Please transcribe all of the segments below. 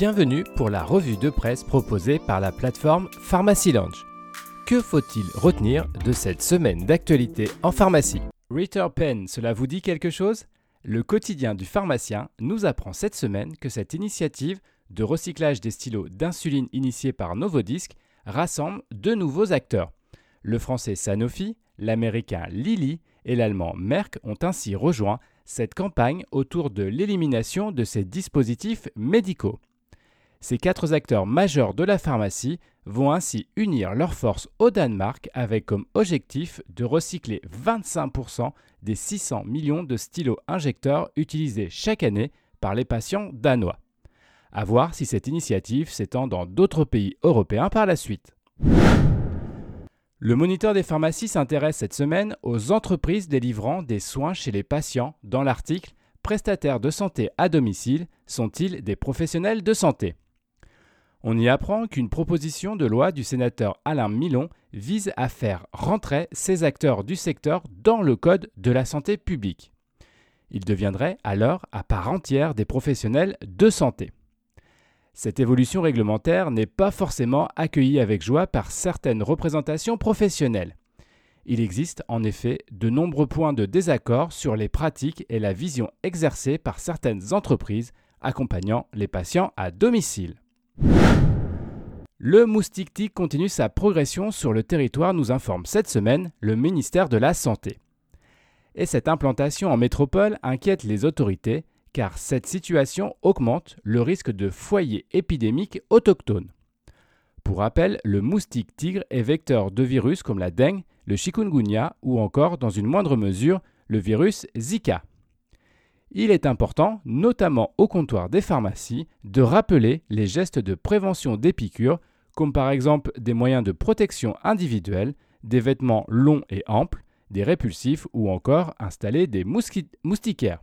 Bienvenue pour la revue de presse proposée par la plateforme Pharmacy Lounge. Que faut-il retenir de cette semaine d'actualité en pharmacie? Ritter Pen, cela vous dit quelque chose? Le quotidien du pharmacien nous apprend cette semaine que cette initiative de recyclage des stylos d'insuline initiée par Novodisc rassemble deux nouveaux acteurs. Le français Sanofi, l'américain Lilly et l'allemand Merck ont ainsi rejoint cette campagne autour de l'élimination de ces dispositifs médicaux. Ces quatre acteurs majeurs de la pharmacie vont ainsi unir leurs forces au Danemark avec comme objectif de recycler 25% des 600 millions de stylos injecteurs utilisés chaque année par les patients danois. À voir si cette initiative s'étend dans d'autres pays européens par la suite. Le moniteur des pharmacies s'intéresse cette semaine aux entreprises délivrant des soins chez les patients dans l'article Prestataires de santé à domicile sont-ils des professionnels de santé? On y apprend qu'une proposition de loi du sénateur Alain Milon vise à faire rentrer ces acteurs du secteur dans le Code de la santé publique. Ils deviendraient alors à part entière des professionnels de santé. Cette évolution réglementaire n'est pas forcément accueillie avec joie par certaines représentations professionnelles. Il existe en effet de nombreux points de désaccord sur les pratiques et la vision exercée par certaines entreprises accompagnant les patients à domicile. Le moustique tic continue sa progression sur le territoire, nous informe cette semaine le ministère de la Santé. Et cette implantation en métropole inquiète les autorités car cette situation augmente le risque de foyers épidémiques autochtones. Pour rappel, le moustique tigre est vecteur de virus comme la dengue, le chikungunya ou encore, dans une moindre mesure, le virus Zika. Il est important, notamment au comptoir des pharmacies, de rappeler les gestes de prévention des piqûres, comme par exemple des moyens de protection individuelle, des vêtements longs et amples, des répulsifs ou encore installer des moustiquaires.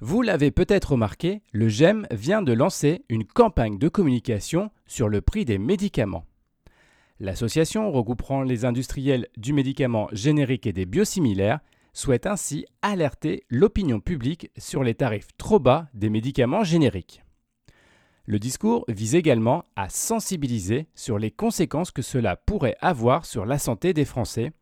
Vous l'avez peut-être remarqué, le GEM vient de lancer une campagne de communication sur le prix des médicaments. L'association regroupant les industriels du médicament générique et des biosimilaires souhaite ainsi alerter l'opinion publique sur les tarifs trop bas des médicaments génériques. Le discours vise également à sensibiliser sur les conséquences que cela pourrait avoir sur la santé des Français.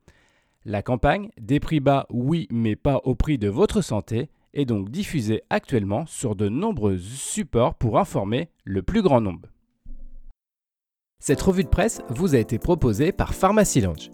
La campagne Des prix bas, oui, mais pas au prix de votre santé est donc diffusée actuellement sur de nombreux supports pour informer le plus grand nombre. Cette revue de presse vous a été proposée par Pharmacy Lounge.